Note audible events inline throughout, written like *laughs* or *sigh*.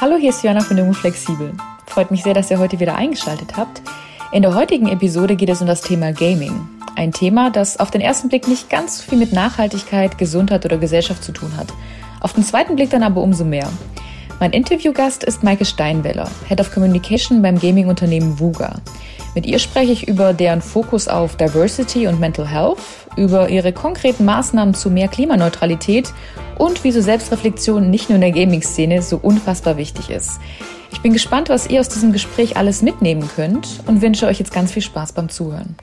Hallo, hier ist Joanna von Jung Flexibel. Freut mich sehr, dass ihr heute wieder eingeschaltet habt. In der heutigen Episode geht es um das Thema Gaming. Ein Thema, das auf den ersten Blick nicht ganz so viel mit Nachhaltigkeit, Gesundheit oder Gesellschaft zu tun hat. Auf den zweiten Blick dann aber umso mehr. Mein Interviewgast ist Maike Steinweller, Head of Communication beim Gaming-Unternehmen Vuga. Mit ihr spreche ich über deren Fokus auf Diversity und Mental Health, über ihre konkreten Maßnahmen zu mehr Klimaneutralität und wieso Selbstreflexion nicht nur in der Gaming-Szene so unfassbar wichtig ist. Ich bin gespannt, was ihr aus diesem Gespräch alles mitnehmen könnt und wünsche euch jetzt ganz viel Spaß beim Zuhören.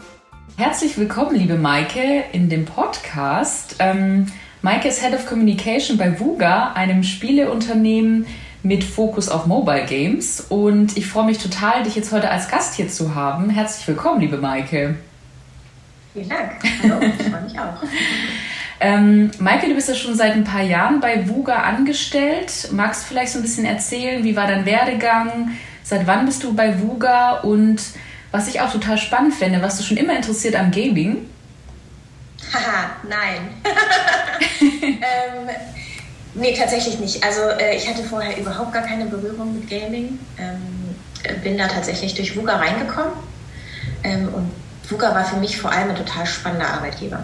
Herzlich willkommen, liebe Maike, in dem Podcast. Ähm, Maike ist Head of Communication bei Vuga, einem Spieleunternehmen, mit Fokus auf Mobile Games. Und ich freue mich total, dich jetzt heute als Gast hier zu haben. Herzlich willkommen, liebe Maike. Vielen Dank. Hallo, ich freue mich auch. *laughs* Ähm, Maike, du bist ja schon seit ein paar Jahren bei Vuga angestellt. Magst du vielleicht so ein bisschen erzählen, wie war dein Werdegang? Seit wann bist du bei Vuga? Und was ich auch total spannend finde, was du schon immer interessiert am Gaming? Haha, nein. *laughs* *laughs* ähm, Nee, tatsächlich nicht. Also äh, ich hatte vorher überhaupt gar keine Berührung mit Gaming. Ähm, bin da tatsächlich durch VUGA reingekommen. Ähm, und VUGA war für mich vor allem ein total spannender Arbeitgeber.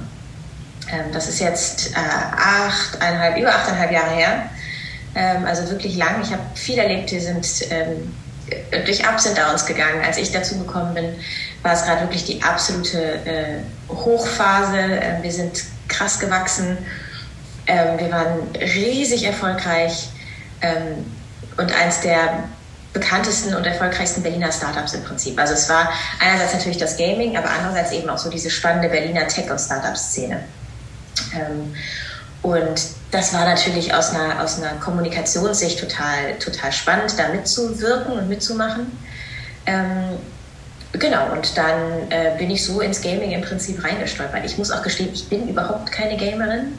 Ähm, das ist jetzt äh, achteinhalb, über achteinhalb Jahre her. Ähm, also wirklich lang. Ich habe viel erlebt. Wir sind ähm, durch Ups und Downs gegangen. Als ich dazu gekommen bin, war es gerade wirklich die absolute äh, Hochphase. Äh, wir sind krass gewachsen ähm, wir waren riesig erfolgreich ähm, und eins der bekanntesten und erfolgreichsten Berliner Startups im Prinzip. Also es war einerseits natürlich das Gaming, aber andererseits eben auch so diese spannende Berliner Tech- und Startup-Szene. Ähm, und das war natürlich aus einer, aus einer Kommunikationssicht total, total spannend, da mitzuwirken und mitzumachen. Ähm, genau, und dann äh, bin ich so ins Gaming im Prinzip reingestolpert. Ich muss auch gestehen, ich bin überhaupt keine Gamerin.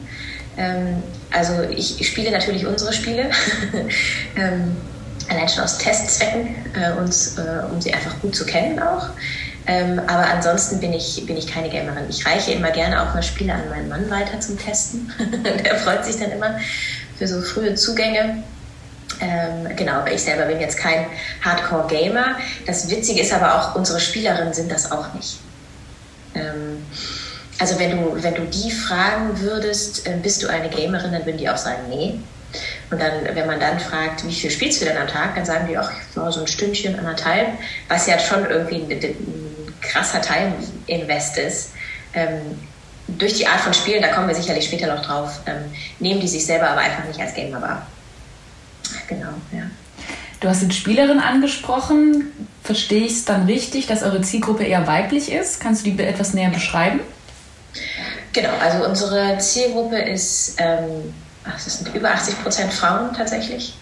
Ähm, also ich, ich, spiele natürlich unsere Spiele, *laughs* ähm, allein schon aus Testzwecken, äh, uns, äh, um sie einfach gut zu kennen auch. Ähm, aber ansonsten bin ich, bin ich keine Gamerin. Ich reiche immer gerne auch mal Spiele an meinen Mann weiter zum Testen. *laughs* Der freut sich dann immer für so frühe Zugänge. Ähm, genau, aber ich selber bin jetzt kein Hardcore-Gamer. Das Witzige ist aber auch, unsere Spielerinnen sind das auch nicht. Ähm, also wenn du, wenn du die fragen würdest, äh, bist du eine Gamerin, dann würden die auch sagen, nee. Und dann, wenn man dann fragt, wie viel spielst du denn am Tag, dann sagen die auch, ja, so ein Stündchen, anderthalb, was ja schon irgendwie ein, ein krasser Time-Invest ist. Ähm, durch die Art von Spielen, da kommen wir sicherlich später noch drauf, ähm, nehmen die sich selber aber einfach nicht als Gamer wahr. Genau, ja. Du hast die Spielerin angesprochen. Verstehe ich es dann richtig, dass eure Zielgruppe eher weiblich ist? Kannst du die etwas näher beschreiben? Genau, also unsere Zielgruppe ist, ähm, ach, das sind über 80 Prozent Frauen tatsächlich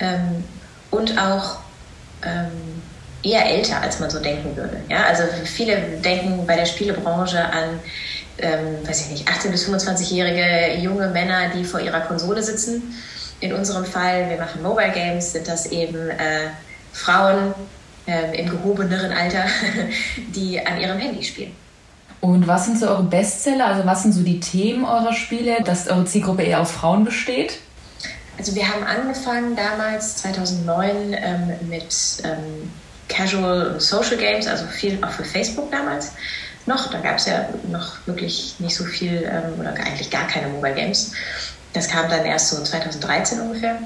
ähm, und auch ähm, eher älter, als man so denken würde. Ja, also viele denken bei der Spielebranche an, ähm, weiß ich nicht, 18 bis 25-jährige junge Männer, die vor ihrer Konsole sitzen. In unserem Fall, wir machen Mobile Games, sind das eben äh, Frauen äh, im gehobeneren Alter, *laughs* die an ihrem Handy spielen. Und was sind so eure Bestseller? Also was sind so die Themen eurer Spiele, dass eure Zielgruppe eher aus Frauen besteht? Also wir haben angefangen damals 2009 ähm, mit ähm, Casual Social Games, also viel auch für Facebook damals noch. Da gab es ja noch wirklich nicht so viel ähm, oder eigentlich gar keine Mobile Games. Das kam dann erst so 2013 ungefähr.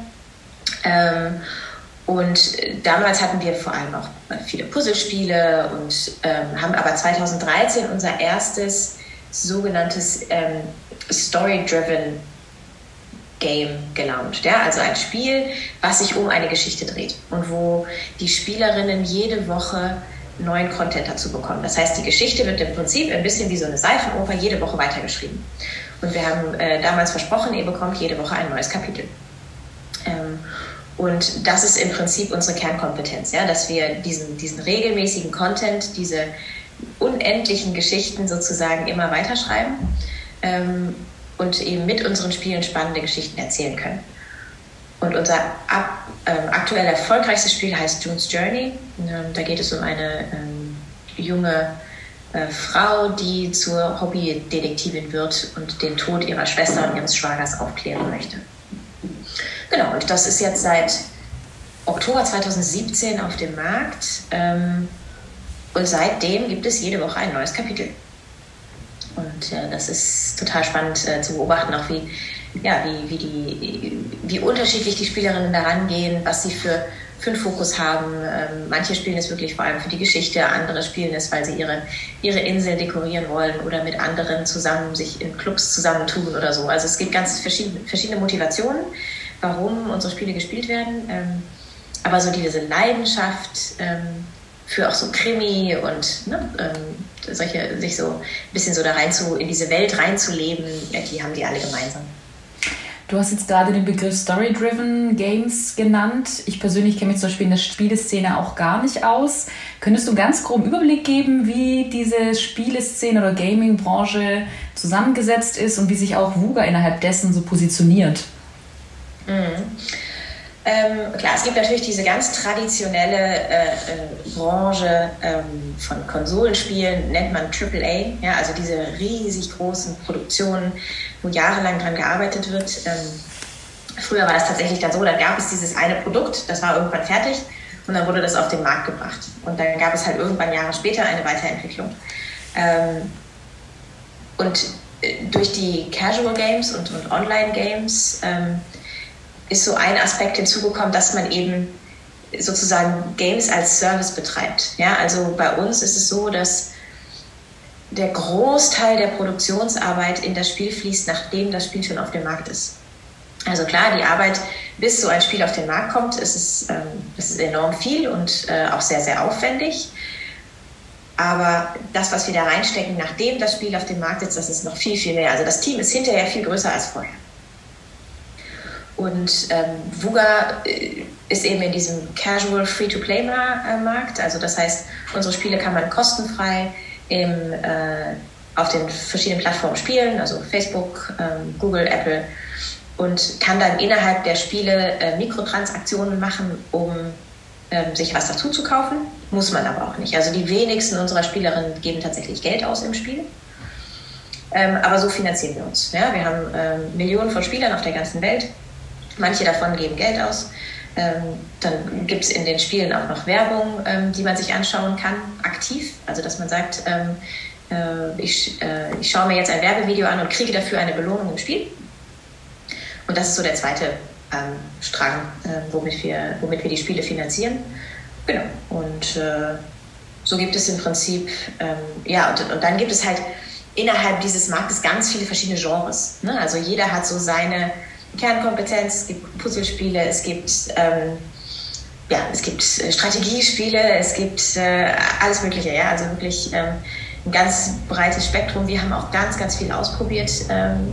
Und damals hatten wir vor allem auch viele Puzzlespiele und ähm, haben aber 2013 unser erstes sogenanntes ähm, Story-Driven Game gelauncht. Ja? Also ein Spiel, was sich um eine Geschichte dreht und wo die Spielerinnen jede Woche neuen Content dazu bekommen. Das heißt, die Geschichte wird im Prinzip ein bisschen wie so eine Seifenoper jede Woche weitergeschrieben. Und wir haben äh, damals versprochen, ihr bekommt jede Woche ein neues Kapitel. Ähm, und das ist im Prinzip unsere Kernkompetenz, ja, dass wir diesen, diesen regelmäßigen Content, diese unendlichen Geschichten sozusagen immer weiterschreiben ähm, und eben mit unseren Spielen spannende Geschichten erzählen können. Und unser ab, ähm, aktuell erfolgreichstes Spiel heißt June's Journey. Ähm, da geht es um eine ähm, junge äh, Frau, die zur Hobbydetektivin wird und den Tod ihrer Schwester und ihres Schwagers aufklären möchte. Genau, und das ist jetzt seit Oktober 2017 auf dem Markt. Ähm, und seitdem gibt es jede Woche ein neues Kapitel. Und äh, das ist total spannend äh, zu beobachten, auch wie, ja, wie, wie, die, wie unterschiedlich die Spielerinnen daran gehen, was sie für, für einen Fokus haben. Ähm, manche spielen es wirklich vor allem für die Geschichte, andere spielen es, weil sie ihre, ihre Insel dekorieren wollen oder mit anderen zusammen sich in Clubs zusammentun oder so. Also es gibt ganz verschiedene, verschiedene Motivationen, warum unsere Spiele gespielt werden. Ähm, aber so diese Leidenschaft, ähm, für auch so Krimi und ne, solche, sich so ein bisschen so da rein zu, in diese Welt reinzuleben, die haben die alle gemeinsam. Du hast jetzt gerade den Begriff Story-Driven Games genannt. Ich persönlich kenne mich zum Beispiel in der Spieleszene auch gar nicht aus. Könntest du einen ganz groben Überblick geben, wie diese Spieleszene oder Gaming-Branche zusammengesetzt ist und wie sich auch VUGA innerhalb dessen so positioniert? Mhm. Ähm, klar, es gibt natürlich diese ganz traditionelle äh, äh, Branche ähm, von Konsolenspielen, nennt man AAA, ja, also diese riesig großen Produktionen, wo jahrelang dran gearbeitet wird. Ähm, früher war das tatsächlich dann so, da gab es dieses eine Produkt, das war irgendwann fertig und dann wurde das auf den Markt gebracht. Und dann gab es halt irgendwann Jahre später eine Weiterentwicklung. Ähm, und äh, durch die Casual Games und, und Online Games ähm, ist so ein Aspekt hinzugekommen, dass man eben sozusagen Games als Service betreibt. Ja, also bei uns ist es so, dass der Großteil der Produktionsarbeit in das Spiel fließt, nachdem das Spiel schon auf dem Markt ist. Also klar, die Arbeit, bis so ein Spiel auf den Markt kommt, ist es ähm, ist, ist enorm viel und äh, auch sehr, sehr aufwendig. Aber das, was wir da reinstecken, nachdem das Spiel auf dem Markt ist, das ist noch viel, viel mehr. Also das Team ist hinterher viel größer als vorher. Und ähm, VUGA äh, ist eben in diesem Casual Free-to-Play-Markt. Also das heißt, unsere Spiele kann man kostenfrei im, äh, auf den verschiedenen Plattformen spielen, also Facebook, ähm, Google, Apple, und kann dann innerhalb der Spiele äh, Mikrotransaktionen machen, um ähm, sich was dazu zu kaufen. Muss man aber auch nicht. Also die wenigsten unserer Spielerinnen geben tatsächlich Geld aus im Spiel. Ähm, aber so finanzieren wir uns. Ja? Wir haben ähm, Millionen von Spielern auf der ganzen Welt Manche davon geben Geld aus. Ähm, dann gibt es in den Spielen auch noch Werbung, ähm, die man sich anschauen kann, aktiv. Also dass man sagt, ähm, äh, ich, äh, ich schaue mir jetzt ein Werbevideo an und kriege dafür eine Belohnung im Spiel. Und das ist so der zweite ähm, Strang, äh, womit, wir, womit wir die Spiele finanzieren. Genau. Und äh, so gibt es im Prinzip, ähm, ja, und, und dann gibt es halt innerhalb dieses Marktes ganz viele verschiedene Genres. Ne? Also jeder hat so seine Kernkompetenz, es gibt Puzzlespiele, es gibt, ähm, ja, es gibt äh, Strategiespiele, es gibt äh, alles Mögliche, ja, also wirklich ähm, ein ganz breites Spektrum. Wir haben auch ganz, ganz viel ausprobiert ähm,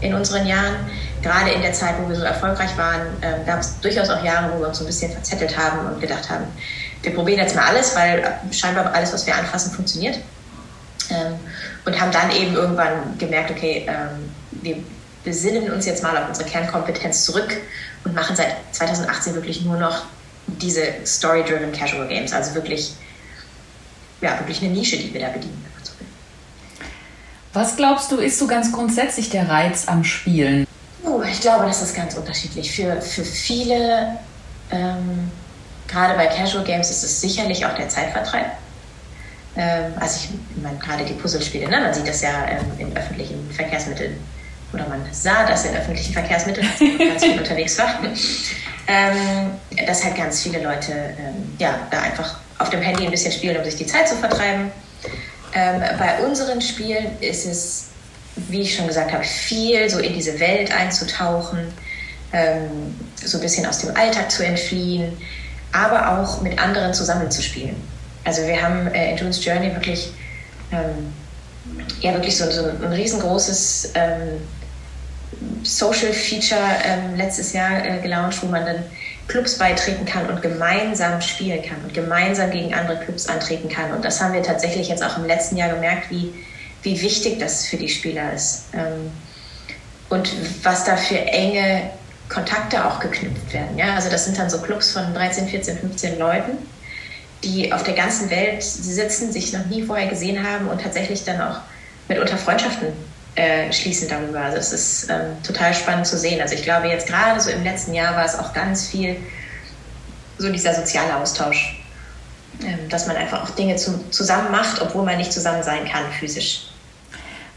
in unseren Jahren. Gerade in der Zeit, wo wir so erfolgreich waren, ähm, gab es durchaus auch Jahre, wo wir uns so ein bisschen verzettelt haben und gedacht haben, wir probieren jetzt mal alles, weil scheinbar alles, was wir anfassen, funktioniert. Ähm, und haben dann eben irgendwann gemerkt, okay, ähm, wir besinnen uns jetzt mal auf unsere Kernkompetenz zurück und machen seit 2018 wirklich nur noch diese Story-Driven Casual Games. Also wirklich, ja, wirklich eine Nische, die wir da bedienen. Was glaubst du, ist so ganz grundsätzlich der Reiz am Spielen? Oh, ich glaube, das ist ganz unterschiedlich. Für, für viele, ähm, gerade bei Casual Games, ist es sicherlich auch der Zeitvertreib. Ähm, also ich meine, gerade die Puzzlespiele, ne? man sieht das ja ähm, in öffentlichen Verkehrsmitteln oder man sah das in öffentlichen Verkehrsmitteln, als man ganz viel *laughs* unterwegs war, ähm, dass halt ganz viele Leute ähm, ja, da einfach auf dem Handy ein bisschen spielen, um sich die Zeit zu vertreiben. Ähm, bei unseren Spielen ist es, wie ich schon gesagt habe, viel so in diese Welt einzutauchen, ähm, so ein bisschen aus dem Alltag zu entfliehen, aber auch mit anderen zusammenzuspielen. Also wir haben äh, in June's Journey wirklich ähm, ja wirklich so, so ein riesengroßes ähm, Social Feature ähm, letztes Jahr äh, gelauncht, wo man dann Clubs beitreten kann und gemeinsam spielen kann und gemeinsam gegen andere Clubs antreten kann. Und das haben wir tatsächlich jetzt auch im letzten Jahr gemerkt, wie, wie wichtig das für die Spieler ist. Ähm, und was da für enge Kontakte auch geknüpft werden. Ja? Also das sind dann so Clubs von 13, 14, 15 Leuten, die auf der ganzen Welt sitzen, sich noch nie vorher gesehen haben und tatsächlich dann auch mitunter Freundschaften äh, schließen darüber. Also es ist ähm, total spannend zu sehen. Also ich glaube jetzt gerade so im letzten Jahr war es auch ganz viel so dieser soziale Austausch, ähm, dass man einfach auch Dinge zu, zusammen macht, obwohl man nicht zusammen sein kann physisch.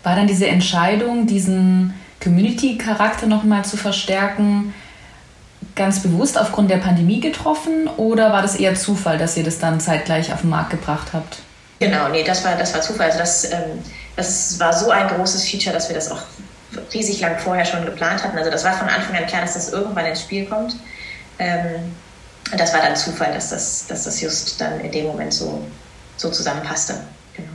War dann diese Entscheidung, diesen Community-Charakter nochmal zu verstärken, ganz bewusst aufgrund der Pandemie getroffen oder war das eher Zufall, dass ihr das dann zeitgleich auf den Markt gebracht habt? Genau, nee, das war, das war Zufall. Also das, ähm, das war so ein großes Feature, dass wir das auch riesig lang vorher schon geplant hatten. Also das war von Anfang an klar, dass das irgendwann ins Spiel kommt. Ähm, das war dann Zufall, dass das, dass das just dann in dem Moment so, so zusammenpasste. Genau.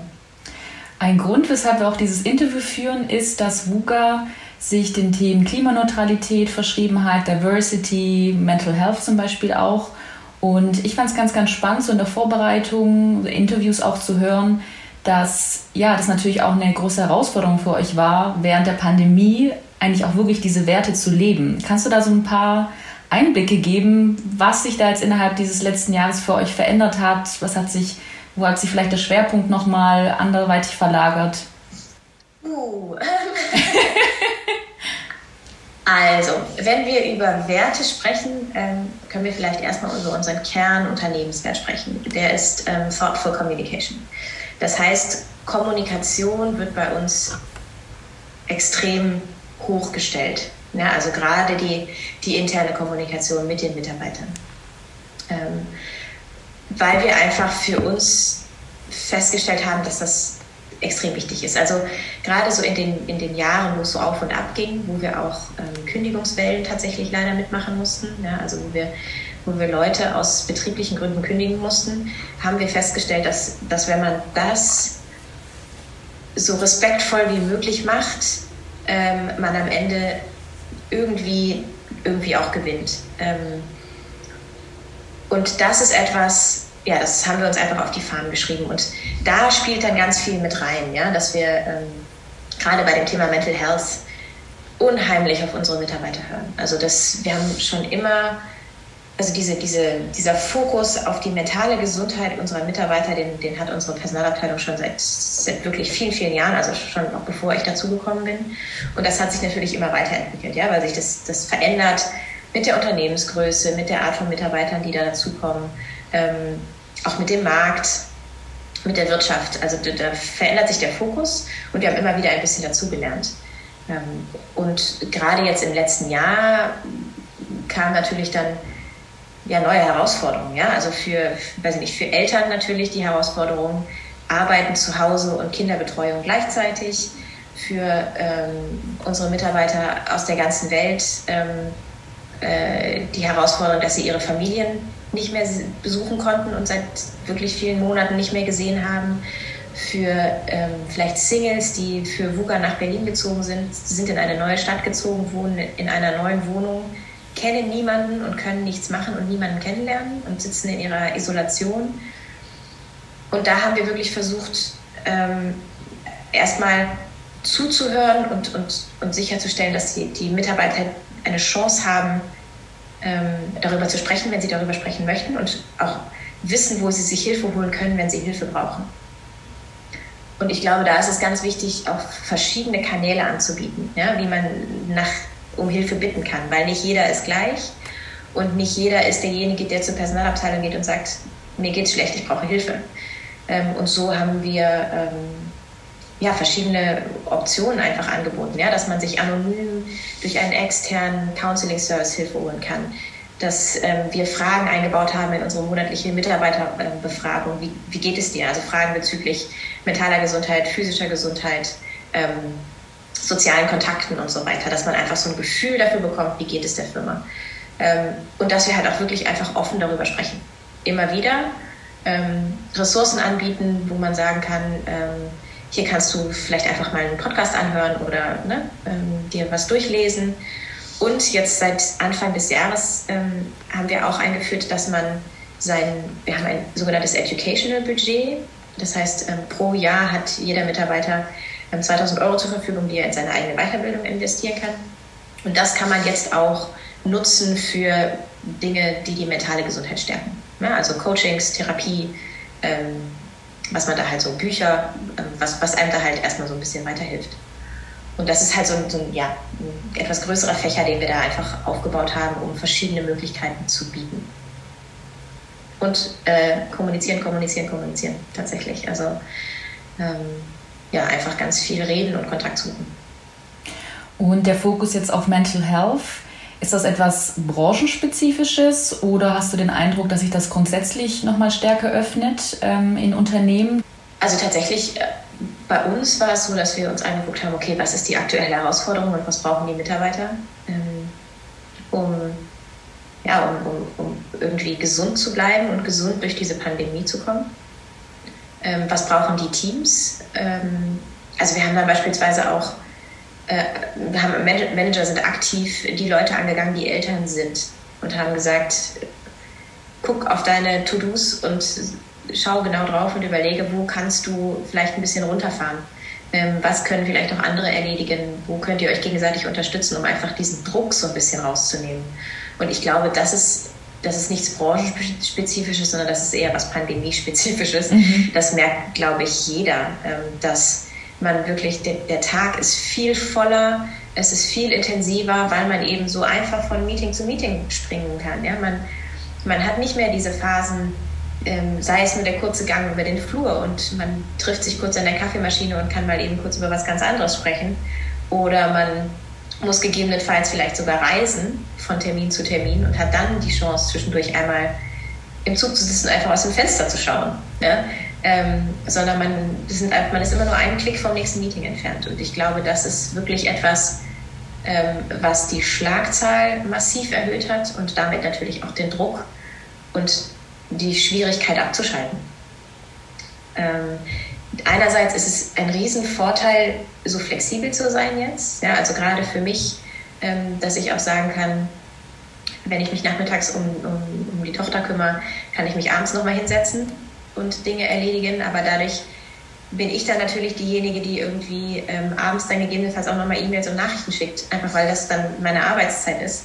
Ein Grund, weshalb wir auch dieses Interview führen, ist, dass VUCA sich den Themen Klimaneutralität verschrieben hat, Diversity, Mental Health zum Beispiel auch. Und ich fand es ganz, ganz spannend, so in der Vorbereitung, Interviews auch zu hören, dass ja, das natürlich auch eine große Herausforderung für euch war, während der Pandemie eigentlich auch wirklich diese Werte zu leben. Kannst du da so ein paar Einblicke geben, was sich da jetzt innerhalb dieses letzten Jahres für euch verändert hat? Was hat sich, wo hat sich vielleicht der Schwerpunkt nochmal anderweitig verlagert? Uh, *laughs* Also, wenn wir über Werte sprechen, ähm, können wir vielleicht erstmal über unseren Kernunternehmenswert sprechen. Der ist ähm, Thoughtful Communication. Das heißt, Kommunikation wird bei uns extrem hochgestellt. Ja, also gerade die, die interne Kommunikation mit den Mitarbeitern. Ähm, weil wir einfach für uns festgestellt haben, dass das extrem wichtig ist. Also gerade so in den, in den Jahren, wo es so auf und ab ging, wo wir auch ähm, Kündigungswellen tatsächlich leider mitmachen mussten, ja, also wo wir, wo wir Leute aus betrieblichen Gründen kündigen mussten, haben wir festgestellt, dass, dass wenn man das so respektvoll wie möglich macht, ähm, man am Ende irgendwie, irgendwie auch gewinnt. Ähm, und das ist etwas, ja, das haben wir uns einfach auf die Fahnen geschrieben. Und da spielt dann ganz viel mit rein, ja, dass wir ähm, gerade bei dem Thema Mental Health unheimlich auf unsere Mitarbeiter hören. Also das, wir haben schon immer, also diese, diese, dieser Fokus auf die mentale Gesundheit unserer Mitarbeiter, den, den hat unsere Personalabteilung schon seit, seit wirklich vielen, vielen Jahren, also schon auch bevor ich dazugekommen bin. Und das hat sich natürlich immer weiterentwickelt, ja, weil sich das, das verändert mit der Unternehmensgröße, mit der Art von Mitarbeitern, die da dazukommen ähm, auch mit dem Markt, mit der Wirtschaft. Also da, da, verändert sich der Fokus und wir haben immer wieder ein bisschen dazugelernt. Ähm, und gerade jetzt im letzten Jahr kam natürlich dann ja, neue Herausforderungen. Ja? Also für, weiß ich nicht, für Eltern natürlich die Herausforderung, Arbeiten zu Hause und Kinderbetreuung gleichzeitig. Für ähm, unsere Mitarbeiter aus der ganzen Welt ähm, äh, die Herausforderung, dass sie ihre Familien nicht mehr besuchen konnten und seit wirklich vielen Monaten nicht mehr gesehen haben. Für ähm, vielleicht Singles, die für VUCA nach Berlin gezogen sind, sind in eine neue Stadt gezogen, wohnen in einer neuen Wohnung, kennen niemanden und können nichts machen und niemanden kennenlernen und sitzen in ihrer Isolation. Und da haben wir wirklich versucht, ähm, erstmal zuzuhören und, und, und sicherzustellen, dass die, die Mitarbeiter eine Chance haben, ähm, darüber zu sprechen, wenn sie darüber sprechen möchten und auch wissen, wo sie sich Hilfe holen können, wenn sie Hilfe brauchen. Und ich glaube, da ist es ganz wichtig, auch verschiedene Kanäle anzubieten, ja, wie man nach, um Hilfe bitten kann, weil nicht jeder ist gleich und nicht jeder ist derjenige, der zur Personalabteilung geht und sagt, mir geht's schlecht, ich brauche Hilfe. Ähm, und so haben wir ähm, ja, verschiedene Optionen einfach angeboten, ja, dass man sich anonym durch einen externen Counseling-Service Hilfe holen kann, dass ähm, wir Fragen eingebaut haben in unsere monatliche Mitarbeiterbefragung. Wie, wie geht es dir? Also Fragen bezüglich mentaler Gesundheit, physischer Gesundheit, ähm, sozialen Kontakten und so weiter, dass man einfach so ein Gefühl dafür bekommt, wie geht es der Firma. Ähm, und dass wir halt auch wirklich einfach offen darüber sprechen. Immer wieder ähm, Ressourcen anbieten, wo man sagen kann, ähm, hier kannst du vielleicht einfach mal einen Podcast anhören oder ne, ähm, dir was durchlesen. Und jetzt seit Anfang des Jahres ähm, haben wir auch eingeführt, dass man sein, wir haben ein sogenanntes Educational Budget. Das heißt, ähm, pro Jahr hat jeder Mitarbeiter 2000 ähm, Euro zur Verfügung, die er in seine eigene Weiterbildung investieren kann. Und das kann man jetzt auch nutzen für Dinge, die die mentale Gesundheit stärken. Ja, also Coachings, Therapie, ähm, was man da halt so Bücher, ähm, was, was einem da halt erstmal so ein bisschen weiterhilft. Und das ist halt so ein, so ein, ja, ein etwas größerer Fächer, den wir da einfach aufgebaut haben, um verschiedene Möglichkeiten zu bieten. und äh, kommunizieren, kommunizieren, kommunizieren tatsächlich. Also ähm, ja, einfach ganz viel reden und Kontakt suchen. Und der Fokus jetzt auf Mental Health, ist das etwas branchenspezifisches oder hast du den Eindruck, dass sich das grundsätzlich nochmal stärker öffnet ähm, in Unternehmen? Also tatsächlich, äh, bei uns war es so, dass wir uns angeguckt haben, okay, was ist die aktuelle Herausforderung und was brauchen die Mitarbeiter, ähm, um, ja, um, um, um, irgendwie gesund zu bleiben und gesund durch diese Pandemie zu kommen. Ähm, was brauchen die Teams? Ähm, also wir haben dann beispielsweise auch äh, wir haben Manager sind aktiv die Leute angegangen, die Eltern sind und haben gesagt, guck auf deine To-Dos und schau genau drauf und überlege, wo kannst du vielleicht ein bisschen runterfahren. Ähm, was können vielleicht auch andere erledigen? Wo könnt ihr euch gegenseitig unterstützen, um einfach diesen Druck so ein bisschen rauszunehmen? Und ich glaube, das ist, das ist nichts branchenspezifisches, sondern das ist eher was pandemiespezifisches. Mhm. Das merkt, glaube ich, jeder, ähm, dass man wirklich, der, der Tag ist viel voller, es ist viel intensiver, weil man eben so einfach von Meeting zu Meeting springen kann. Ja? Man, man hat nicht mehr diese Phasen, ähm, sei es nur der kurze Gang über den Flur und man trifft sich kurz an der Kaffeemaschine und kann mal eben kurz über was ganz anderes sprechen. Oder man muss gegebenenfalls vielleicht sogar reisen von Termin zu Termin und hat dann die Chance, zwischendurch einmal im Zug zu sitzen, einfach aus dem Fenster zu schauen. Ja? ähm, sondern man, sind, man ist immer nur einen Klick vom nächsten Meeting entfernt. Und ich glaube, das ist wirklich etwas, ähm, was die Schlagzahl massiv erhöht hat und damit natürlich auch den Druck und die Schwierigkeit abzuschalten. Ähm, einerseits ist es ein Riesenvorteil, so flexibel zu sein jetzt. Ja, also gerade für mich, ähm, dass ich auch sagen kann, wenn ich mich nachmittags um, um, um die Tochter kümmere, kann ich mich abends nochmal hinsetzen und Dinge erledigen, aber dadurch bin ich dann natürlich diejenige, die irgendwie ähm, abends dann gegebenenfalls auch nochmal E-Mails und Nachrichten schickt, einfach weil das dann meine Arbeitszeit ist.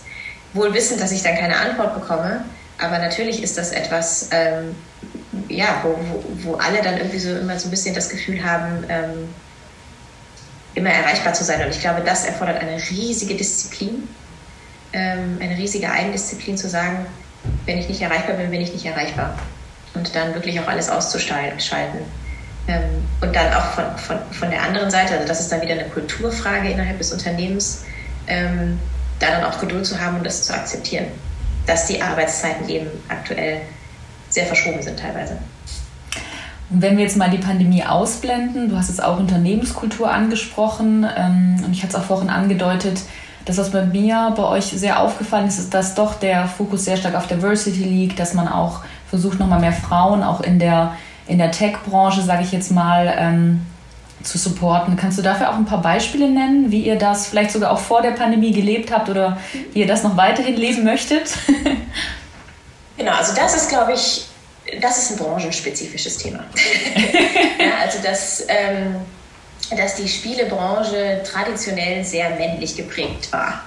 Wohl wissend, dass ich dann keine Antwort bekomme, aber natürlich ist das etwas, ähm, ja, wo, wo, wo, alle dann irgendwie so immer so ein bisschen das Gefühl haben, ähm, immer erreichbar zu sein. Und ich glaube, das erfordert eine riesige Disziplin, ähm, eine riesige Eigendisziplin zu sagen, wenn ich nicht erreichbar bin, bin ich nicht erreichbar und dann wirklich auch alles auszuschalten. Ähm, und dann auch von, von, von der anderen Seite, also das ist dann wieder eine Kulturfrage innerhalb des Unternehmens, ähm, da dann auch Geduld zu haben und das zu akzeptieren, dass die Arbeitszeiten eben aktuell sehr verschoben sind teilweise. Und wenn wir jetzt mal die Pandemie ausblenden, du hast jetzt auch Unternehmenskultur angesprochen ähm, und ich hatte es auch vorhin angedeutet, das, was bei mir bei euch sehr aufgefallen ist, ist, dass doch der Fokus sehr stark auf Diversity liegt, dass man auch versucht, nochmal mehr Frauen auch in der, in der Tech-Branche, sage ich jetzt mal, ähm, zu supporten. Kannst du dafür auch ein paar Beispiele nennen, wie ihr das vielleicht sogar auch vor der Pandemie gelebt habt oder wie ihr das noch weiterhin leben möchtet? *laughs* genau, also das ist, glaube ich, das ist ein branchenspezifisches Thema. *laughs* ja, also das, ähm, dass die Spielebranche traditionell sehr männlich geprägt war.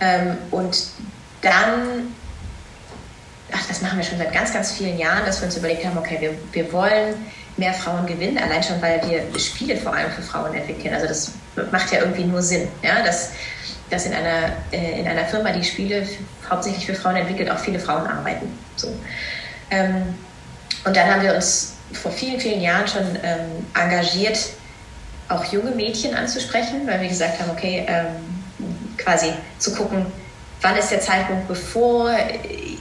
Ähm, und dann ach, das machen wir schon seit ganz, ganz vielen Jahren, dass wir uns überlegt haben, okay, wir, wir wollen mehr Frauen gewinnen, allein schon, weil wir Spiele vor allem für Frauen entwickeln. Also das macht ja irgendwie nur Sinn, ja, dass, dass in, einer, äh, in einer Firma, die Spiele hauptsächlich für Frauen entwickelt, auch viele Frauen arbeiten. So. Ähm, und dann haben wir uns vor vielen, vielen Jahren schon ähm, engagiert, auch junge Mädchen anzusprechen, weil wir gesagt haben, okay, ähm, quasi zu gucken, wann ist der Zeitpunkt, bevor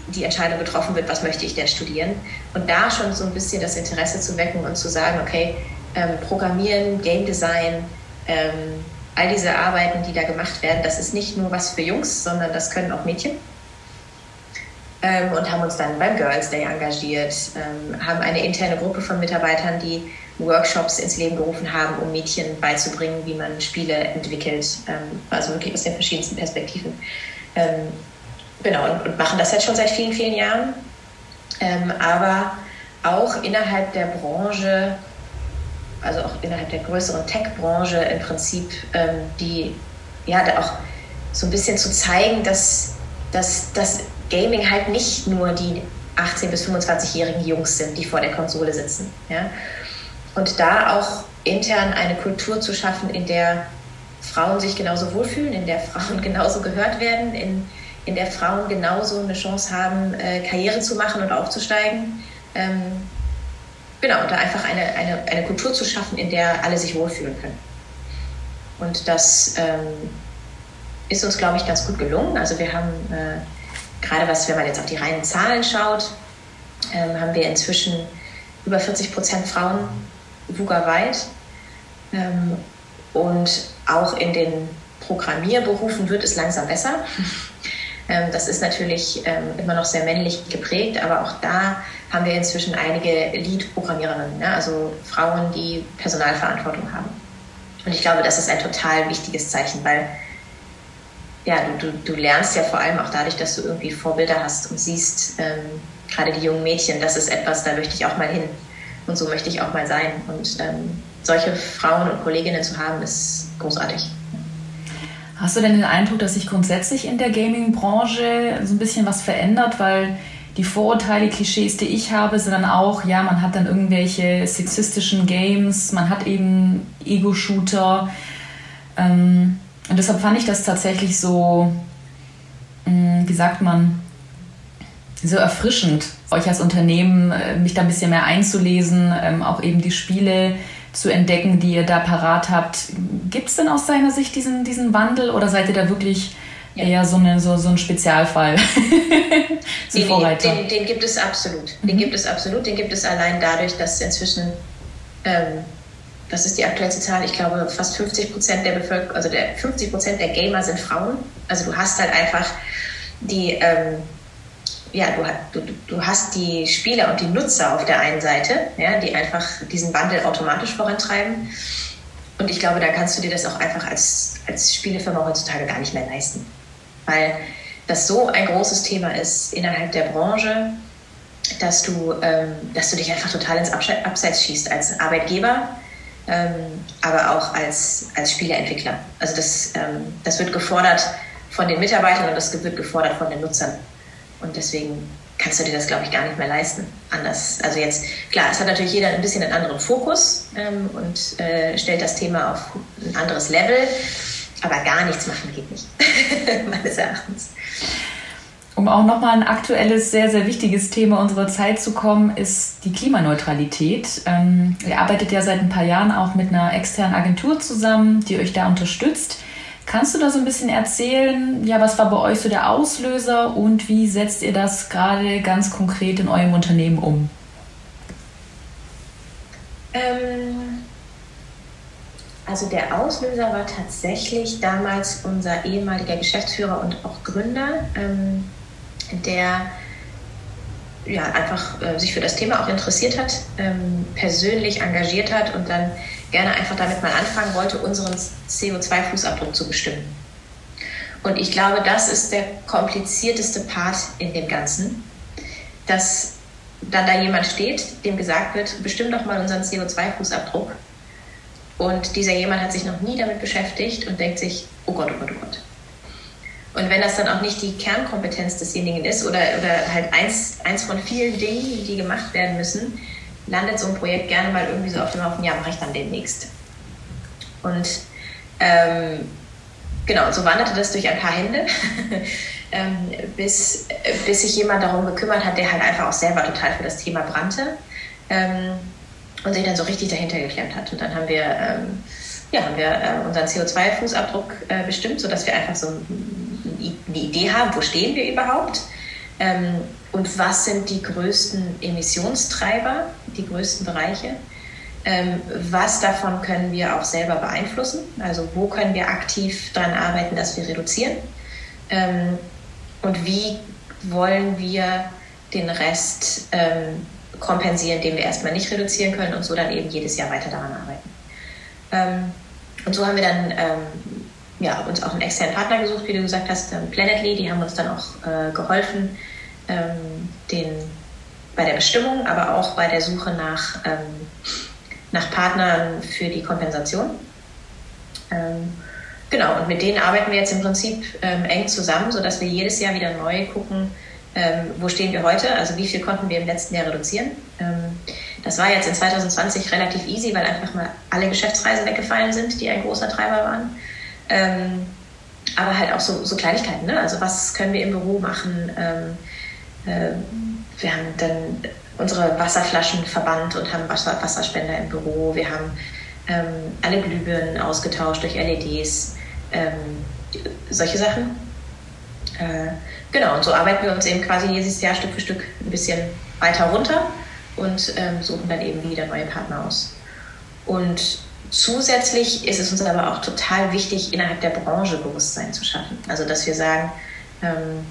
die Entscheidung getroffen wird, was möchte ich denn studieren. Und da schon so ein bisschen das Interesse zu wecken und zu sagen, okay, ähm, Programmieren, Game Design, ähm, all diese Arbeiten, die da gemacht werden, das ist nicht nur was für Jungs, sondern das können auch Mädchen. Ähm, und haben uns dann beim Girls Day engagiert, ähm, haben eine interne Gruppe von Mitarbeitern, die Workshops ins Leben gerufen haben, um Mädchen beizubringen, wie man Spiele entwickelt, ähm, also wirklich aus den verschiedensten Perspektiven. Ähm, genau, und, und, machen das jetzt schon seit vielen, vielen Jahren. Ähm, aber auch innerhalb der Branche, also auch innerhalb der größeren Tech-Branche im Prinzip, ähm, die ja da auch so ein bisschen zu zeigen, dass, dass, dass Gaming halt nicht nur die 18- bis 25-jährigen Jungs sind, die vor der Konsole sitzen. Ja? Und da auch intern eine Kultur zu schaffen, in der Frauen sich genauso wohlfühlen, in der Frauen *laughs* genauso gehört werden, in, in der Frauen genauso eine Chance haben, äh, Karriere zu machen und aufzusteigen. Ähm, genau, und da einfach eine, eine, eine Kultur zu schaffen, in der alle sich wohlfühlen können. Und das ähm, ist uns, glaube ich, ganz gut gelungen. Also wir haben äh, gerade was, wenn man jetzt auf die reinen Zahlen schaut, ähm, haben wir inzwischen über 40 Prozent Frauen wugerweit. Ähm, und auch in den Programmierberufen wird es langsam besser. *laughs* Ähm, das ist natürlich ähm, immer noch sehr männlich geprägt, aber auch da haben wir inzwischen einige Lead-Programmiererinnen, ne? also Frauen, die Personalverantwortung haben. Und ich glaube, das ist ein total wichtiges Zeichen, weil ja, du, du, du lernst ja vor allem auch dadurch, dass du irgendwie Vorbilder hast und siehst, ähm, gerade die jungen Mädchen, das ist etwas, da möchte ich auch mal hin. Und so möchte ich auch mal sein. Und ähm, solche Frauen und Kolleginnen zu haben, ist großartig. Hast du denn den Eindruck, dass sich grundsätzlich in der Gaming-Branche so ein bisschen was verändert? Weil die Vorurteile, Klischees, die ich habe, sind dann auch, ja, man hat dann irgendwelche sexistischen Games, man hat eben Ego-Shooter. Ähm, und deshalb fand ich das tatsächlich so, mh, wie sagt man, so erfrischend, euch als Unternehmen äh, mich da ein bisschen mehr einzulesen, ähm, auch eben die Spiele zu entdecken, die ihr da parat habt. Gibt es denn aus seiner Sicht diesen, diesen Wandel oder seid ihr da wirklich ja. eher so, eine, so, so ein Spezialfall? *laughs* so den, Vorreiter? Den, den, gibt es absolut. Den mhm. gibt es absolut. Den gibt es allein dadurch, dass inzwischen, ähm, was ist die aktuellste Zahl? Ich glaube, fast 50 Prozent der Bevölkerung, also der 50 Prozent der Gamer sind Frauen. Also du hast halt einfach die, ähm, ja, du, du, du hast die Spieler und die Nutzer auf der einen Seite, ja, die einfach diesen Wandel automatisch vorantreiben. Und ich glaube, da kannst du dir das auch einfach als, als Spielefirma heutzutage gar nicht mehr leisten. Weil das so ein großes Thema ist innerhalb der Branche, dass du, ähm, dass du dich einfach total ins Abseits schießt als Arbeitgeber, ähm, aber auch als, als Spieleentwickler. Also das, ähm, das wird gefordert von den Mitarbeitern und das wird gefordert von den Nutzern. Und deswegen kannst du dir das, glaube ich, gar nicht mehr leisten. Anders. Also jetzt, klar, es hat natürlich jeder ein bisschen einen anderen Fokus ähm, und äh, stellt das Thema auf ein anderes Level. Aber gar nichts machen geht nicht, *laughs* meines Erachtens. Um auch nochmal ein aktuelles, sehr, sehr wichtiges Thema unserer Zeit zu kommen, ist die Klimaneutralität. Ähm, ihr arbeitet ja seit ein paar Jahren auch mit einer externen Agentur zusammen, die euch da unterstützt. Kannst du da so ein bisschen erzählen, ja, was war bei euch so der Auslöser und wie setzt ihr das gerade ganz konkret in eurem Unternehmen um? Ähm, also der Auslöser war tatsächlich damals unser ehemaliger Geschäftsführer und auch Gründer, ähm, der ja, einfach äh, sich für das Thema auch interessiert hat, ähm, persönlich engagiert hat und dann gerne einfach damit mal anfangen wollte, unseren CO2-Fußabdruck zu bestimmen. Und ich glaube, das ist der komplizierteste Part in dem Ganzen, dass dann da jemand steht, dem gesagt wird, bestimm doch mal unseren CO2-Fußabdruck. Und dieser jemand hat sich noch nie damit beschäftigt und denkt sich, oh Gott, oh Gott, oh Gott. Und wenn das dann auch nicht die Kernkompetenz desjenigen ist oder, oder halt eins, eins von vielen Dingen, die gemacht werden müssen, landet so ein Projekt gerne mal irgendwie so auf dem Haufen, ja, mache ich dann demnächst. Und ähm, genau, so wanderte das durch ein paar Hände, *laughs* ähm, bis, bis sich jemand darum gekümmert hat, der halt einfach auch selber total für das Thema brannte ähm, und sich dann so richtig dahinter geklemmt hat. Und dann haben wir, ähm, ja, haben wir äh, unseren CO2-Fußabdruck äh, bestimmt, sodass wir einfach so eine Idee haben, wo stehen wir überhaupt ähm, und was sind die größten Emissionstreiber, die größten Bereiche. Ähm, was davon können wir auch selber beeinflussen? Also wo können wir aktiv daran arbeiten, dass wir reduzieren? Ähm, und wie wollen wir den Rest ähm, kompensieren, den wir erstmal nicht reduzieren können und so dann eben jedes Jahr weiter daran arbeiten? Ähm, und so haben wir dann ähm, ja, uns auch einen externen Partner gesucht, wie du gesagt hast, ähm, Planetly, die haben uns dann auch äh, geholfen, ähm, den, bei der Bestimmung, aber auch bei der Suche nach, ähm, nach Partnern für die Kompensation. Genau, und mit denen arbeiten wir jetzt im Prinzip eng zusammen, sodass wir jedes Jahr wieder neu gucken, ähm, wo stehen wir heute, also wie viel konnten wir im letzten Jahr reduzieren. Ähm, das war jetzt in 2020 relativ easy, weil einfach mal alle Geschäftsreisen weggefallen sind, die ein großer Treiber waren. aber halt auch so, so Kleinigkeiten. Ne? Also was können wir im Büro machen? Ähm, äh, wir haben dann unsere Wasserflaschen verbannt und haben Wasser, Wasserspender im Büro. Wir haben ähm, alle Glühbirnen ausgetauscht durch LEDs. Ähm, solche Sachen. Äh, genau, und so arbeiten wir uns eben quasi jedes Jahr Stück für Stück ein bisschen weiter runter und ähm, suchen dann eben wieder neue Partner aus. Und zusätzlich ist es uns aber auch total wichtig, innerhalb der Branche Bewusstsein zu schaffen. Also, dass wir sagen, ähm,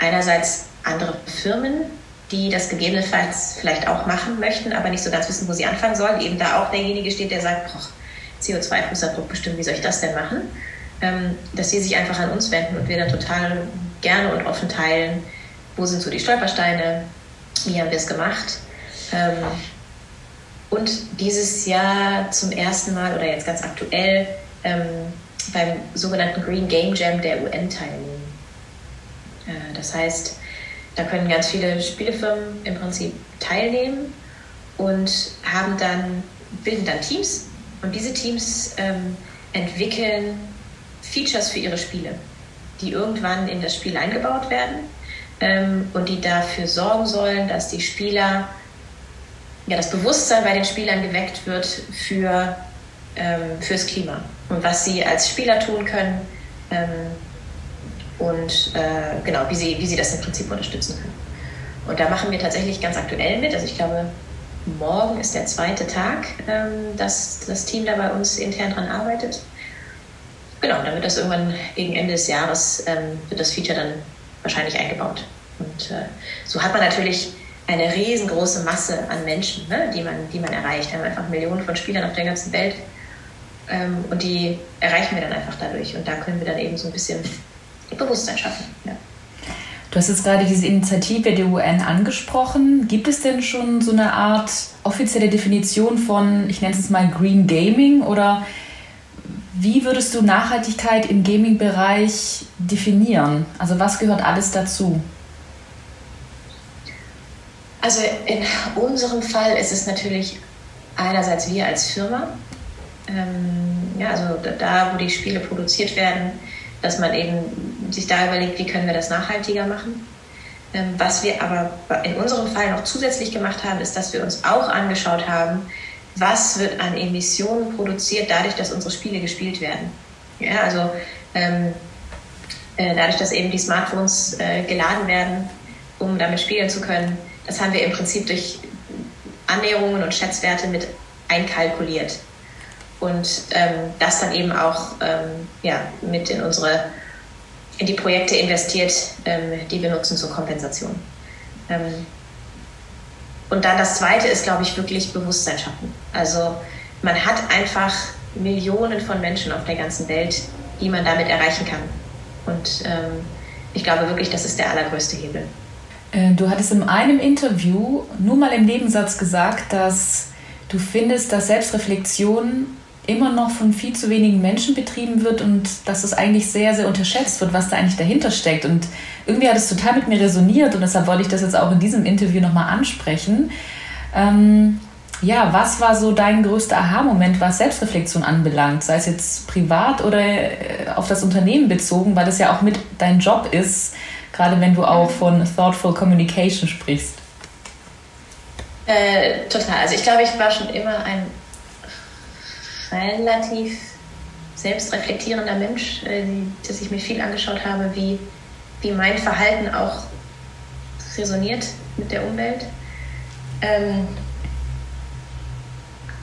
einerseits andere Firmen, die das gegebenenfalls vielleicht auch machen möchten, aber nicht so ganz wissen, wo sie anfangen sollen, eben da auch derjenige steht, der sagt, CO2-Fußabdruck bestimmt, wie soll ich das denn machen? Ähm, dass sie sich einfach an uns wenden und wir dann total gerne und offen teilen, wo sind so die Stolpersteine, wie haben wir es gemacht. Ähm, und dieses Jahr zum ersten Mal oder jetzt ganz aktuell ähm, beim sogenannten Green Game Jam der UN teilnehmen. Äh, das heißt, da können ganz viele Spielefirmen im Prinzip teilnehmen und haben dann, bilden dann Teams und diese Teams entwickeln Features für ihre Spiele, die irgendwann in das Spiel eingebaut werden ähm, und die dafür sorgen sollen, dass die Spieler, ja, das Bewusstsein bei den Spielern geweckt wird für, ähm, fürs Klima und was sie als Spieler tun können ähm, und äh, genau, wie sie, wie sie das im Prinzip unterstützen können. Und da machen wir tatsächlich ganz aktuell mit. Also ich glaube, morgen ist der zweite Tag, ähm, dass das Team da bei uns intern dran arbeitet. Genau, dann wird das irgendwann gegen Ende des Jahres, ähm, wird das Feature dann wahrscheinlich eingebaut. Und äh, so hat man natürlich eine riesengroße Masse an Menschen, ne, die, man, die man erreicht. Haben einfach Millionen von Spielern auf der ganzen Welt ähm, und die erreichen wir dann einfach dadurch. Und da können wir dann eben so ein bisschen Bewusstsein schaffen. Ja. Du hast jetzt gerade diese Initiative der UN angesprochen. Gibt es denn schon so eine Art offizielle Definition von, ich nenne es mal Green Gaming oder wie würdest du Nachhaltigkeit im Gaming-Bereich definieren? Also was gehört alles dazu? Also in unserem Fall ist es natürlich einerseits wir als Firma, ähm, ja, also da, wo die Spiele produziert werden, dass man eben sich da überlegt, wie können wir das nachhaltiger machen. Ähm, was wir aber in unserem Fall noch zusätzlich gemacht haben, ist, dass wir uns auch angeschaut haben, was wird an Emissionen produziert dadurch, dass unsere Spiele gespielt werden. Ja, also ähm, äh, dadurch, dass eben die Smartphones äh, geladen werden, um damit spielen zu können, das haben wir im Prinzip durch Annäherungen und Schätzwerte mit einkalkuliert und ähm, das dann eben auch ähm, ja, mit in unsere in die Projekte investiert, ähm, die wir nutzen zur Kompensation. Und dann das Zweite ist, glaube ich, wirklich Bewusstsein schaffen. Also man hat einfach Millionen von Menschen auf der ganzen Welt, die man damit erreichen kann. Und ähm, ich glaube wirklich, das ist der allergrößte Hebel. Äh, du hattest in einem Interview nur mal im Nebensatz gesagt, dass du findest, dass Selbstreflexion immer noch von viel zu wenigen Menschen betrieben wird und dass es eigentlich sehr, sehr unterschätzt wird, was da eigentlich dahinter steckt. Und irgendwie hat es total mit mir resoniert und deshalb wollte ich das jetzt auch in diesem Interview nochmal ansprechen. Ähm, ja, was war so dein größter Aha-Moment, was Selbstreflexion anbelangt, sei es jetzt privat oder äh, auf das Unternehmen bezogen, weil das ja auch mit dein Job ist, gerade wenn du auch von Thoughtful Communication sprichst? Äh, total. Also ich glaube, ich war schon immer ein relativ selbstreflektierender Mensch, äh, dass ich mir viel angeschaut habe, wie, wie mein Verhalten auch resoniert mit der Umwelt. Ähm,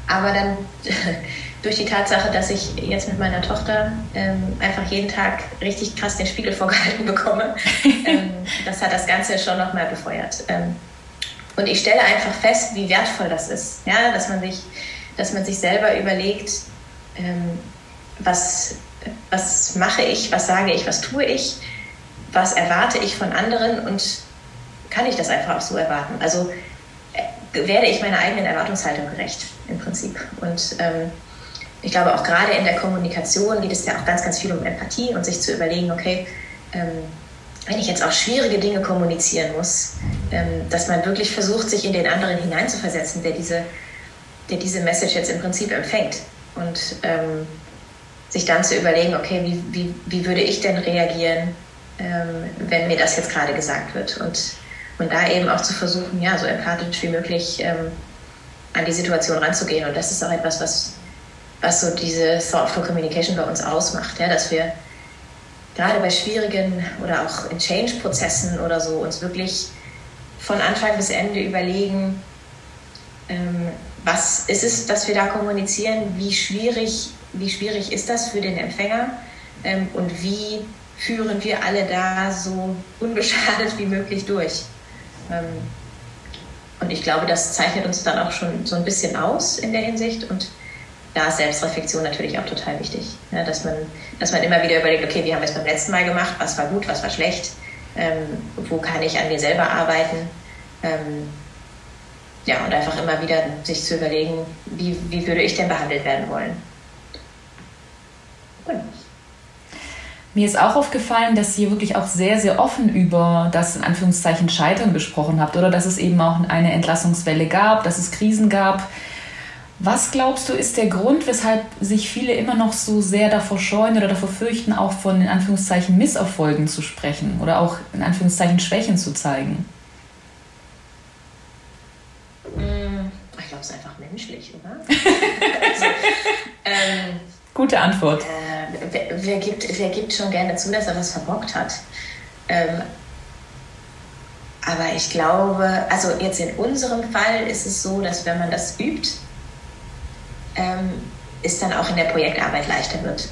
aber dann *laughs* durch die Tatsache, dass ich jetzt mit meiner Tochter ähm, einfach jeden Tag richtig krass den Spiegel vorgehalten bekomme, *laughs* ähm, das hat das Ganze schon nochmal befeuert. Ähm, und ich stelle einfach fest, wie wertvoll das ist, ja, dass man sich dass man sich selber überlegt, ähm, was, was mache ich, was sage ich, was tue ich, was erwarte ich von anderen und kann ich das einfach auch so erwarten? Also äh, werde ich meiner eigenen Erwartungshaltung gerecht im Prinzip. Und ähm, ich glaube auch gerade in der Kommunikation geht es ja auch ganz, ganz viel um Empathie und sich zu überlegen, okay, ähm, wenn ich jetzt auch schwierige Dinge kommunizieren muss, ähm, dass man wirklich versucht, sich in den anderen hineinzuversetzen, der diese der diese Message jetzt im Prinzip empfängt. Und ähm, sich dann zu überlegen, okay, wie, wie, wie würde ich denn reagieren, ähm, wenn mir das jetzt gerade gesagt wird? Und, und da eben auch zu versuchen, ja, so empathisch wie möglich ähm, an die Situation ranzugehen. Und das ist auch etwas, was, was so diese Thoughtful Communication bei uns ausmacht, ja, dass wir gerade bei schwierigen oder auch in Change-Prozessen oder so uns wirklich von Anfang bis Ende überlegen, ähm, was ist es, dass wir da kommunizieren, wie schwierig, wie schwierig ist das für den Empfänger? Ähm, und wie führen wir alle da so unbeschadet wie möglich durch. Ähm, und ich glaube, das zeichnet uns dann auch schon so ein bisschen aus in der Hinsicht. Und da ist Selbstreflexion natürlich auch total wichtig, ja, dass, man, dass man immer wieder überlegt, okay, wie haben wir es beim letzten Mal gemacht, was war gut, was war schlecht, ähm, wo kann ich an mir selber arbeiten. Ähm, ja, und einfach immer wieder sich zu überlegen, wie, wie würde ich denn behandelt werden wollen. Mir ist auch aufgefallen, dass ihr wirklich auch sehr, sehr offen über das in Anführungszeichen Scheitern gesprochen habt oder dass es eben auch eine Entlassungswelle gab, dass es Krisen gab. Was glaubst du, ist der Grund, weshalb sich viele immer noch so sehr davor scheuen oder davor fürchten, auch von in Anführungszeichen Misserfolgen zu sprechen oder auch in Anführungszeichen Schwächen zu zeigen? Glaube, es ist einfach menschlich, oder? *laughs* also, ähm, Gute Antwort. Äh, wer, wer, gibt, wer gibt schon gerne zu, dass er was verbockt hat? Ähm, aber ich glaube, also jetzt in unserem Fall ist es so, dass wenn man das übt, ähm, es dann auch in der Projektarbeit leichter wird.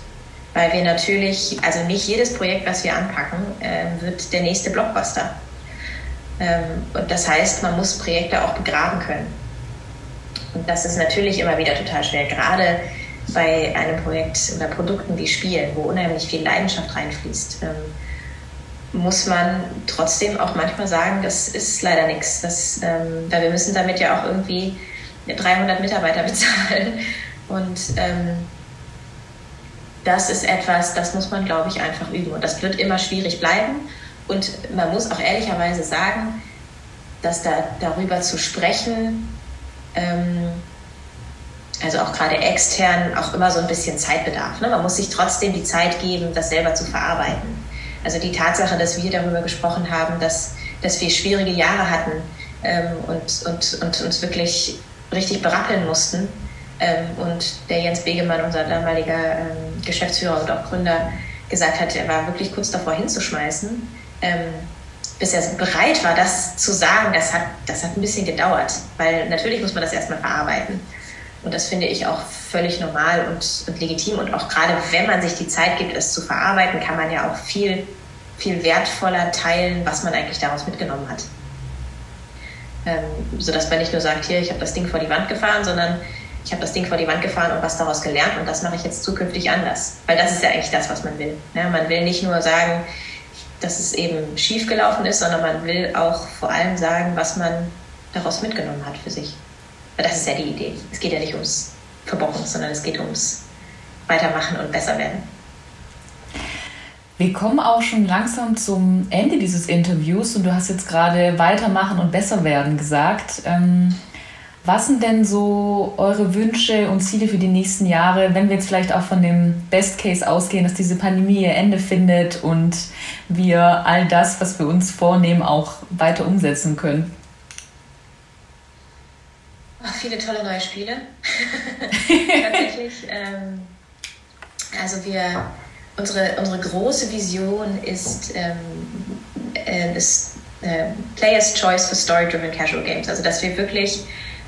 Weil wir natürlich, also nicht jedes Projekt, was wir anpacken, äh, wird der nächste Blockbuster. Ähm, und das heißt, man muss Projekte auch begraben können. Und das ist natürlich immer wieder total schwer, gerade bei einem Projekt oder Produkten wie Spielen, wo unheimlich viel Leidenschaft reinfließt. Ähm, muss man trotzdem auch manchmal sagen, das ist leider nichts. Ähm, weil wir müssen damit ja auch irgendwie 300 Mitarbeiter *laughs* bezahlen. Und ähm, das ist etwas, das muss man, glaube ich, einfach üben. Und das wird immer schwierig bleiben. Und man muss auch ehrlicherweise sagen, dass da darüber zu sprechen, ähm, also auch gerade extern, auch immer so ein bisschen Zeit bedarf. Ne? Man muss sich trotzdem die Zeit geben, das selber zu verarbeiten. Also die Tatsache, dass wir darüber gesprochen haben, dass, dass wir schwierige Jahre hatten ähm, und, und, und uns wirklich richtig berappeln mussten. Ähm, und der Jens Begemann, unser damaliger ähm, Geschäftsführer und auch Gründer, gesagt hat, er war wirklich kurz davor hinzuschmeißen. Bis er bereit war, das zu sagen, das hat, das hat ein bisschen gedauert. Weil natürlich muss man das erstmal verarbeiten. Und das finde ich auch völlig normal und, und legitim. Und auch gerade wenn man sich die Zeit gibt, es zu verarbeiten, kann man ja auch viel, viel wertvoller teilen, was man eigentlich daraus mitgenommen hat. Ähm, sodass man nicht nur sagt, hier, ich habe das Ding vor die Wand gefahren, sondern ich habe das Ding vor die Wand gefahren und was daraus gelernt und das mache ich jetzt zukünftig anders. Weil das ist ja eigentlich das, was man will. Ja, man will nicht nur sagen, dass es eben schief gelaufen ist, sondern man will auch vor allem sagen, was man daraus mitgenommen hat für sich. Das ist ja die Idee. Es geht ja nicht ums Verbocken, sondern es geht ums Weitermachen und besser werden. Wir kommen auch schon langsam zum Ende dieses Interviews und du hast jetzt gerade weitermachen und besser werden gesagt. Ähm, was sind denn so eure Wünsche und Ziele für die nächsten Jahre, wenn wir jetzt vielleicht auch von dem Best Case ausgehen, dass diese Pandemie ihr Ende findet und wir all das, was wir uns vornehmen, auch weiter umsetzen können? Ach, viele tolle neue Spiele. *laughs* Tatsächlich. Ähm, also wir unsere, unsere große Vision ist, ähm, äh, das äh, Players Choice for Story-Driven Casual Games. Also, dass wir wirklich,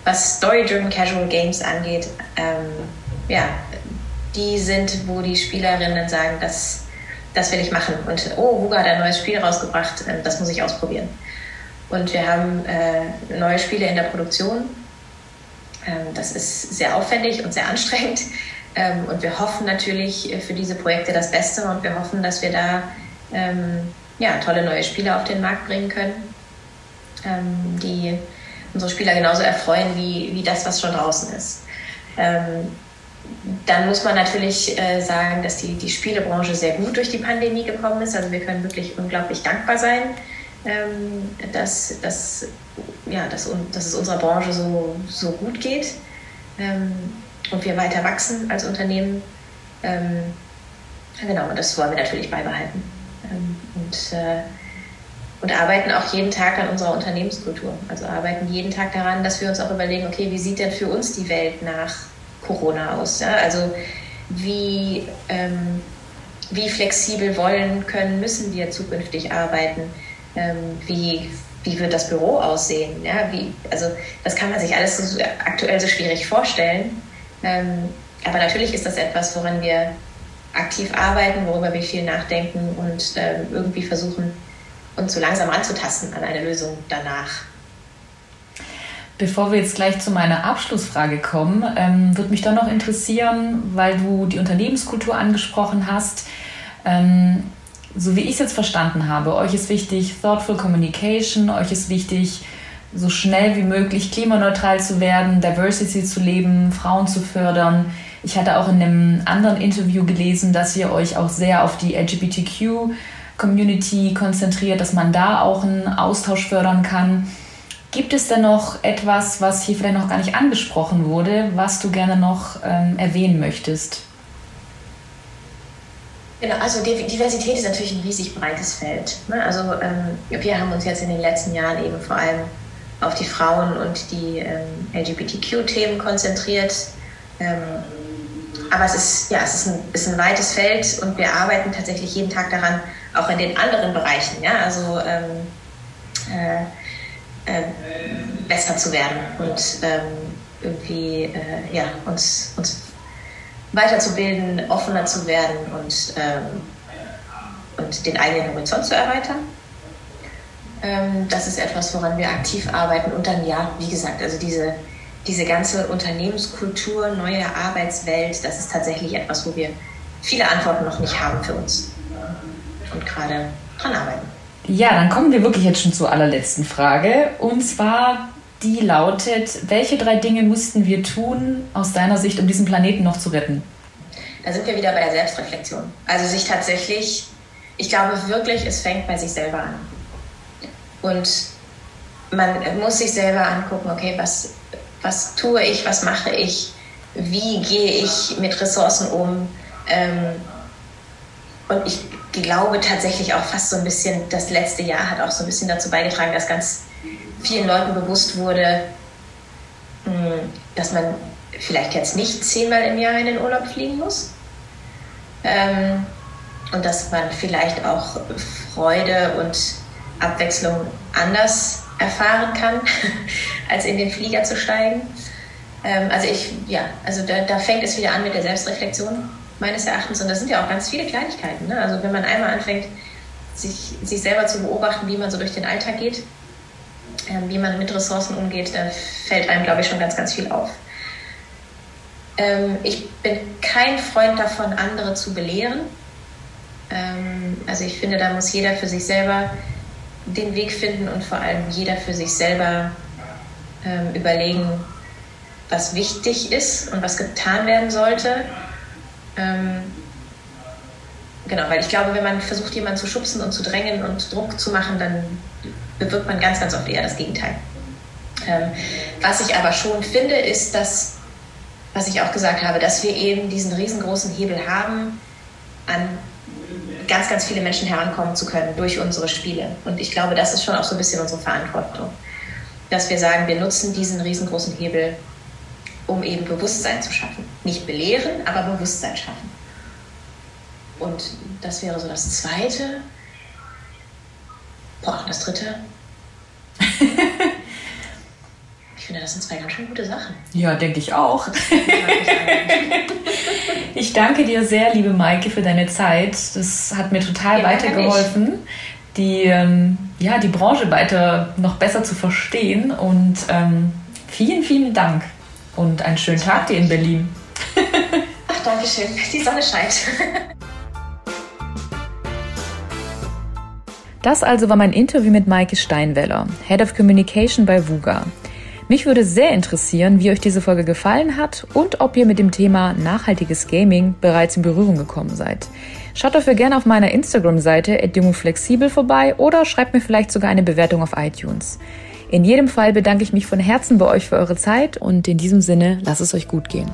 was Story-Driven Casual Games angeht, ähm, ja, die sind, wo die Spielerinnen sagen, das, das will ich machen. Und oh, Huga hat ein neues Spiel rausgebracht, äh, das muss ich ausprobieren. Und wir haben äh, neue Spiele in der Produktion. Ähm, das ist sehr aufwendig und sehr anstrengend. Ähm, und wir hoffen natürlich für diese Projekte das Beste und wir hoffen, dass wir da ähm, ja, tolle neue Spiele auf den Markt bringen können, ähm, die unsere Spieler genauso erfreuen wie, wie das, was schon draußen ist. Ähm, dann muss man natürlich äh, sagen, dass die, die Spielebranche sehr gut durch die Pandemie gekommen ist. Also wir können wirklich unglaublich dankbar sein, ähm, dass, dass, ja, dass, dass es unserer Branche so, so gut geht. Ähm, und wir weiter wachsen als Unternehmen. Ähm, genau, und das wollen wir natürlich beibehalten. Ähm, und, äh, und arbeiten auch jeden Tag an unserer Unternehmenskultur. Also arbeiten jeden Tag daran, dass wir uns auch überlegen, okay, wie sieht denn für uns die Welt nach Corona aus? Ja? Also wie, ähm, wie flexibel wollen, können, müssen wir zukünftig arbeiten? Ähm, wie, wie wird das Büro aussehen? Ja, wie, also das kann man sich alles so, aktuell so schwierig vorstellen. Ähm, aber natürlich ist das etwas, woran wir aktiv arbeiten, worüber wir viel nachdenken und äh, irgendwie versuchen, uns so langsam anzutasten an eine Lösung danach. Bevor wir jetzt gleich zu meiner Abschlussfrage kommen, ähm, würde mich doch noch interessieren, weil du die Unternehmenskultur angesprochen hast. Ähm, so wie ich es jetzt verstanden habe, euch ist wichtig Thoughtful Communication, euch ist wichtig, so schnell wie möglich klimaneutral zu werden, Diversity zu leben, Frauen zu fördern. Ich hatte auch in einem anderen Interview gelesen, dass ihr euch auch sehr auf die LGBTQ-Community konzentriert, dass man da auch einen Austausch fördern kann. Gibt es denn noch etwas, was hier vielleicht noch gar nicht angesprochen wurde, was du gerne noch ähm, erwähnen möchtest? Genau, also Diversität ist natürlich ein riesig breites Feld. Ne? Also ähm, wir haben uns jetzt in den letzten Jahren eben vor allem auf die Frauen und die ähm, LGBTQ-Themen konzentriert. Ähm, aber es ist, ja, es ist ein, ist ein weites Feld und wir arbeiten tatsächlich jeden Tag daran, auch in den anderen Bereichen, ja, also ähm, äh, äh, besser zu werden und ähm, irgendwie äh, ja, uns, uns weiterzubilden, offener zu werden und, ähm, und den eigenen Horizont zu erweitern. Ähm, das ist etwas, woran wir aktiv arbeiten. Und dann, ja, wie gesagt, also diese, diese ganze Unternehmenskultur, neue Arbeitswelt, das ist tatsächlich etwas, wo wir viele Antworten noch nicht haben für uns gerade dran arbeiten. Ja, dann kommen wir wirklich jetzt schon zur allerletzten Frage. Und zwar, die lautet, welche drei Dinge mussten wir tun, aus deiner Sicht, um diesen Planeten noch zu retten? Da sind wir wieder bei der Selbstreflexion. Also sich tatsächlich, ich glaube wirklich, es fängt bei sich selber an. Und man muss sich selber angucken, okay, was, was tue ich, was mache ich, wie gehe ich mit Ressourcen um. Ähm, und ich glaube tatsächlich auch fast so ein bisschen, das letzte Jahr hat auch so ein bisschen dazu beigetragen, dass ganz vielen Leuten bewusst wurde, hm, dass man vielleicht jetzt nicht zehnmal im Jahr in den Urlaub fliegen muss. Ähm, und dass man vielleicht auch Freude und Abwechslung anders erfahren kann, *laughs* als in den Flieger zu steigen. Ähm, also ich, ja, also da, da, fängt es wieder an mit der Selbstreflexion meines Erachtens. Und das sind ja auch ganz viele Kleinigkeiten. Ne? Also wenn man einmal anfängt, sich, sich selber zu beobachten, wie man so durch den Alltag geht, ähm, wie man mit Ressourcen umgeht, dann fällt einem, glaube ich, schon ganz, ganz viel auf. Ähm, ich bin kein Freund davon, andere zu belehren. Ähm, also ich finde, da muss jeder für sich selber den Weg finden und vor allem jeder für sich selber ähm, überlegen, was wichtig ist und was getan werden sollte. Ähm, genau, weil ich glaube, wenn man versucht, jemanden zu schubsen und zu drängen und Druck zu machen, dann bewirkt man ganz, ganz oft eher das Gegenteil. Ähm, was ich aber schon finde, ist, dass, was ich auch gesagt habe, dass wir eben diesen riesengroßen Hebel haben, an ganz, ganz viele Menschen herankommen zu können durch unsere Spiele. Und ich glaube, das ist schon auch so ein bisschen unsere Verantwortung, dass wir sagen, wir nutzen diesen riesengroßen Hebel, um eben Bewusstsein zu schaffen. Nicht belehren, aber Bewusstsein schaffen. Und das wäre so das Zweite. Boah, das Dritte. *laughs* ich finde, das sind zwei ganz schön gute Sachen. Ja, denke ich auch. *laughs* Ich danke dir sehr, liebe Maike, für deine Zeit. Das hat mir total ja, weitergeholfen, die, ähm, ja, die Branche weiter noch besser zu verstehen. Und ähm, vielen, vielen Dank und einen schönen Tag dir in Berlin. Ach, danke schön. Die Sonne scheint. Das also war mein Interview mit Maike Steinweller, Head of Communication bei VUGA. Mich würde sehr interessieren, wie euch diese Folge gefallen hat und ob ihr mit dem Thema nachhaltiges Gaming bereits in Berührung gekommen seid. Schaut dafür gerne auf meiner Instagram-Seite flexibel vorbei oder schreibt mir vielleicht sogar eine Bewertung auf iTunes. In jedem Fall bedanke ich mich von Herzen bei euch für eure Zeit und in diesem Sinne, lasst es euch gut gehen.